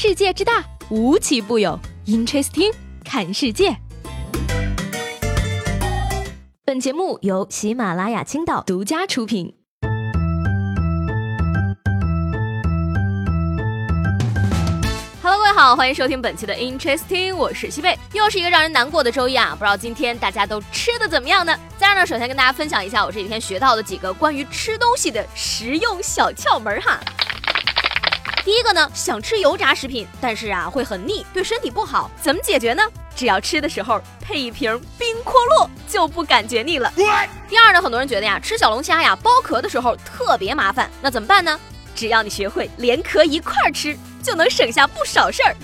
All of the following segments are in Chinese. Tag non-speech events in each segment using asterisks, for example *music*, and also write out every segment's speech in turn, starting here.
世界之大，无奇不有。Interesting，看世界。本节目由喜马拉雅青岛独家出品。Hello，各位好，欢迎收听本期的 Interesting，我是西贝。又是一个让人难过的周一啊，不知道今天大家都吃的怎么样呢？在这呢，首先跟大家分享一下我这几天学到的几个关于吃东西的实用小窍门哈。第一个呢，想吃油炸食品，但是啊会很腻，对身体不好，怎么解决呢？只要吃的时候配一瓶冰阔乐，就不感觉腻了。第二呢，很多人觉得呀，吃小龙虾呀剥壳的时候特别麻烦，那怎么办呢？只要你学会连壳一块儿吃。就能省下不少事儿。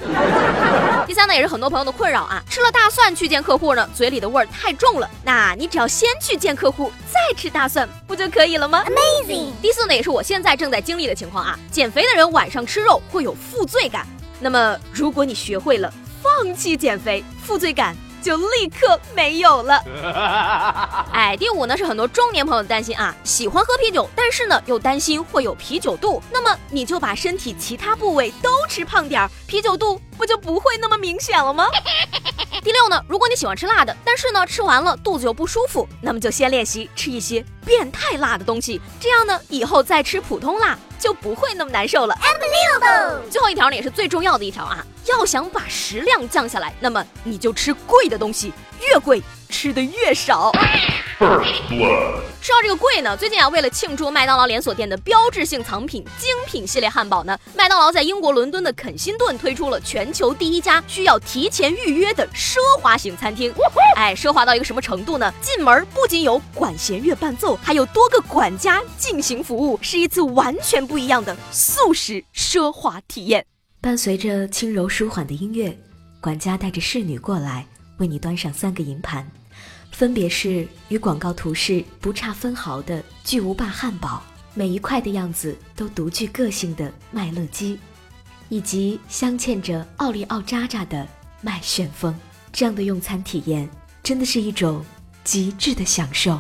第三呢，也是很多朋友的困扰啊，吃了大蒜去见客户呢，嘴里的味儿太重了。那你只要先去见客户，再吃大蒜，不就可以了吗？Amazing。第四呢，也是我现在正在经历的情况啊，减肥的人晚上吃肉会有负罪感。那么如果你学会了放弃减肥，负罪感。就立刻没有了。*laughs* 哎，第五呢是很多中年朋友的担心啊，喜欢喝啤酒，但是呢又担心会有啤酒肚，那么你就把身体其他部位都吃胖点儿，啤酒肚不就不会那么明显了吗？第六呢，如果你喜欢吃辣的，但是呢吃完了肚子又不舒服，那么就先练习吃一些变态辣的东西，这样呢以后再吃普通辣就不会那么难受了。最后一条呢也是最重要的一条啊。要想把食量降下来，那么你就吃贵的东西，越贵吃的越少。说到这个贵呢，最近啊，为了庆祝麦当劳连锁店的标志性藏品精品系列汉堡呢，麦当劳在英国伦敦的肯辛顿推出了全球第一家需要提前预约的奢华型餐厅。哎，奢华到一个什么程度呢？进门不仅有管弦乐伴奏，还有多个管家进行服务，是一次完全不一样的素食奢华体验。伴随着轻柔舒缓的音乐，管家带着侍女过来，为你端上三个银盘，分别是与广告图示不差分毫的巨无霸汉堡，每一块的样子都独具个性的麦乐鸡，以及镶嵌着奥利奥渣渣的麦旋风。这样的用餐体验，真的是一种极致的享受。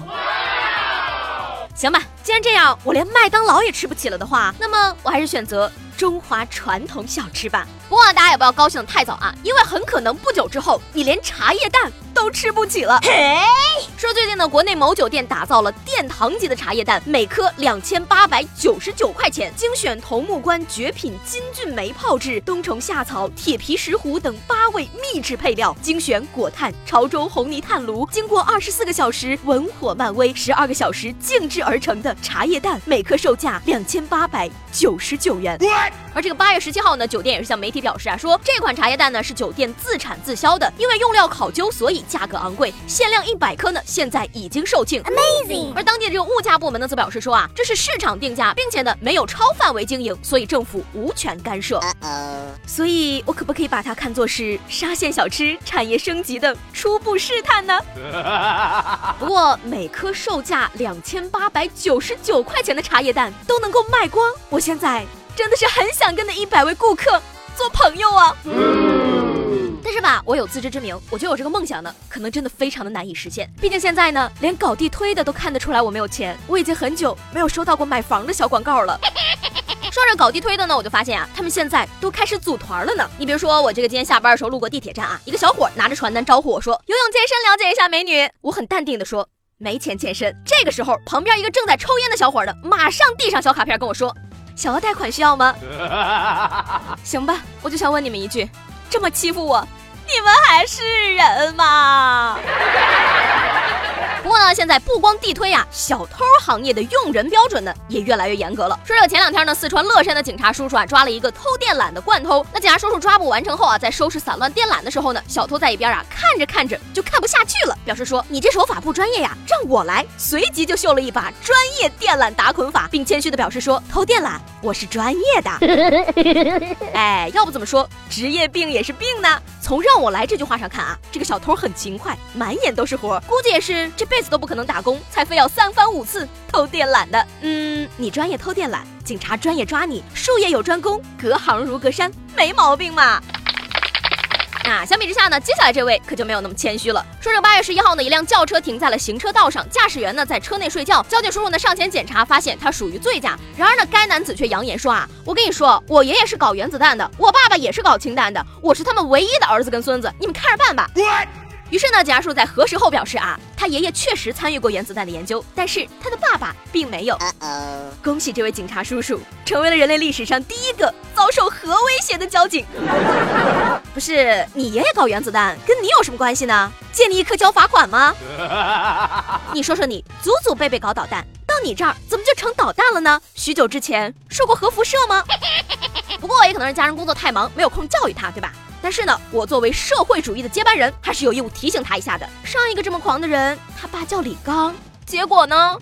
行吧，既然这样，我连麦当劳也吃不起了的话，那么我还是选择。中华传统小吃吧，不过大家也不要高兴太早啊，因为很可能不久之后，你连茶叶蛋。都吃不起了。嘿说最近呢，国内某酒店打造了殿堂级的茶叶蛋，每颗两千八百九十九块钱，精选桐木关绝品金骏眉泡制、冬虫夏草、铁皮石斛等八味秘制配料，精选果炭、潮州红泥炭炉，经过二十四个小时文火慢煨，十二个小时静置而成的茶叶蛋，每颗售价两千八百九十九元。而这个八月十七号呢，酒店也是向媒体表示啊，说这款茶叶蛋呢是酒店自产自销的，因为用料考究，所以。价格昂贵，限量一百颗呢，现在已经售罄。Amazing。而当地的这个物价部门呢，则表示说啊，这是市场定价，并且呢没有超范围经营，所以政府无权干涉。所以，我可不可以把它看作是沙县小吃产业升级的初步试探呢？*laughs* 不过，每颗售价两千八百九十九块钱的茶叶蛋都能够卖光，我现在真的是很想跟那一百位顾客做朋友啊。但是吧，我有自知之明，我觉得我这个梦想呢，可能真的非常的难以实现。毕竟现在呢，连搞地推的都看得出来我没有钱。我已经很久没有收到过买房的小广告了。*laughs* 说着搞地推的呢，我就发现啊，他们现在都开始组团了呢。你比如说，我这个今天下班的时候路过地铁站啊，一个小伙拿着传单招呼我说：“游泳健身，了解一下美女。”我很淡定的说：“没钱健身。”这个时候，旁边一个正在抽烟的小伙呢，马上递上小卡片跟我说：“小额贷款需要吗？” *laughs* 行吧，我就想问你们一句。这么欺负我，你们还是人吗？*laughs* 不过呢，现在不光地推呀，小偷行业的用人标准呢也越来越严格了。说这前两天呢，四川乐山的警察叔叔啊抓了一个偷电缆的惯偷。那警察叔叔抓捕完成后啊，在收拾散乱电缆的时候呢，小偷在一边啊看着看着就看不下去了，表示说：“你这手法不专业呀，让我来。”随即就秀了一把专业电缆打捆法，并谦虚的表示说：“偷电缆。”我是专业的，*laughs* 哎，要不怎么说职业病也是病呢？从让我来这句话上看啊，这个小偷很勤快，满眼都是活，估计也是这辈子都不可能打工，才非要三番五次偷电缆的。嗯，你专业偷电缆，警察专业抓你，术业有专攻，隔行如隔山，没毛病嘛。那相比之下呢，接下来这位可就没有那么谦虚了。说这八月十一号呢，一辆轿车停在了行车道上，驾驶员呢在车内睡觉，交警叔叔呢上前检查，发现他属于醉驾。然而呢，该男子却扬言说啊，我跟你说，我爷爷是搞原子弹的，我爸爸也是搞氢弹的，我是他们唯一的儿子跟孙子，你们看着办吧。于是呢，贾叔在核实后表示啊，他爷爷确实参与过原子弹的研究，但是他的爸爸并没有。恭喜这位警察叔叔，成为了人类历史上第一个遭受核威胁的交警。不是你爷爷搞原子弹，跟你有什么关系呢？借你一颗交罚款吗？*laughs* 你说说你，祖祖辈辈搞导弹，到你这儿怎么就成导弹了呢？许久之前受过核辐射吗？*laughs* 不过也可能是家人工作太忙，没有空教育他，对吧？但是呢，我作为社会主义的接班人，还是有义务提醒他一下的。上一个这么狂的人，他爸叫李刚，结果呢？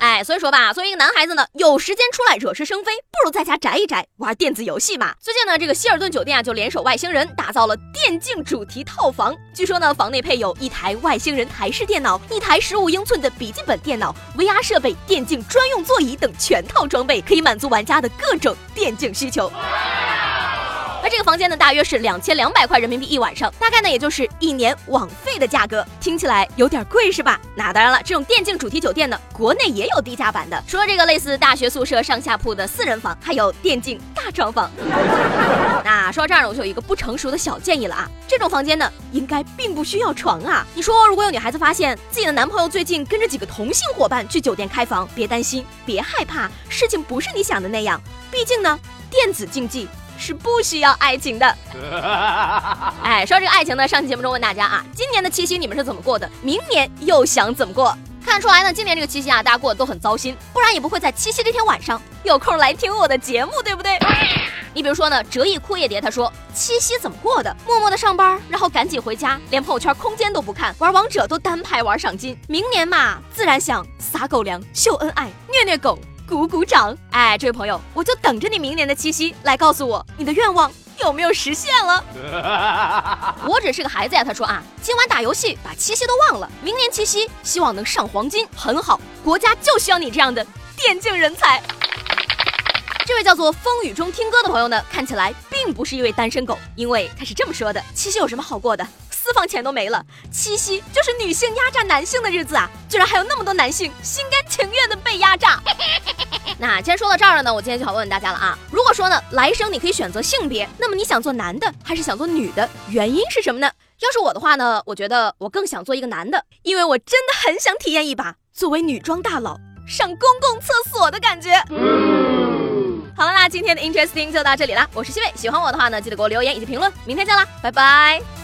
哎，所以说吧，作为一个男孩子呢，有时间出来惹是生非，不如在家宅一宅，玩电子游戏嘛。最近呢，这个希尔顿酒店啊，就联手外星人打造了电竞主题套房。据说呢，房内配有一台外星人台式电脑，一台十五英寸的笔记本电脑，VR 设备，电竞专用座椅等全套装备，可以满足玩家的各种电竞需求。而这个房间呢，大约是两千两百块人民币一晚上，大概呢也就是一年网费的价格，听起来有点贵是吧？那当然了，这种电竞主题酒店呢，国内也有低价版的，除了这个类似大学宿舍上下铺的四人房，还有电竞大床房。那说到这儿呢，我就有一个不成熟的小建议了啊，这种房间呢，应该并不需要床啊。你说如果有女孩子发现自己的男朋友最近跟着几个同性伙伴去酒店开房，别担心，别害怕，事情不是你想的那样，毕竟呢，电子竞技。是不需要爱情的。*laughs* 哎，说这个爱情呢，上期节目中问大家啊，今年的七夕你们是怎么过的？明年又想怎么过？看出来呢，今年这个七夕啊，大家过得都很糟心，不然也不会在七夕这天晚上有空来听我的节目，对不对？*laughs* 你比如说呢，折翼枯叶蝶他说七夕怎么过的？默默的上班，然后赶紧回家，连朋友圈空间都不看，玩王者都单排玩赏金。明年嘛，自然想撒狗粮、秀恩爱、虐虐狗。鼓鼓掌！哎，这位朋友，我就等着你明年的七夕来告诉我你的愿望有没有实现了。*laughs* 我只是个孩子呀，他说啊，今晚打游戏把七夕都忘了，明年七夕希望能上黄金，很好，国家就需要你这样的电竞人才。这位叫做风雨中听歌的朋友呢，看起来并不是一位单身狗，因为他是这么说的：七夕有什么好过的？私房钱都没了，七夕就是女性压榨男性的日子啊！居然还有那么多男性心甘情愿的被压榨。那既然说到这儿了呢，我今天就想问问大家了啊，如果说呢来生你可以选择性别，那么你想做男的还是想做女的？原因是什么呢？要是我的话呢，我觉得我更想做一个男的，因为我真的很想体验一把作为女装大佬上公共厕所的感觉。好了，那今天的 Interesting 就到这里啦，我是西贝，喜欢我的话呢，记得给我留言以及评论，明天见啦，拜拜。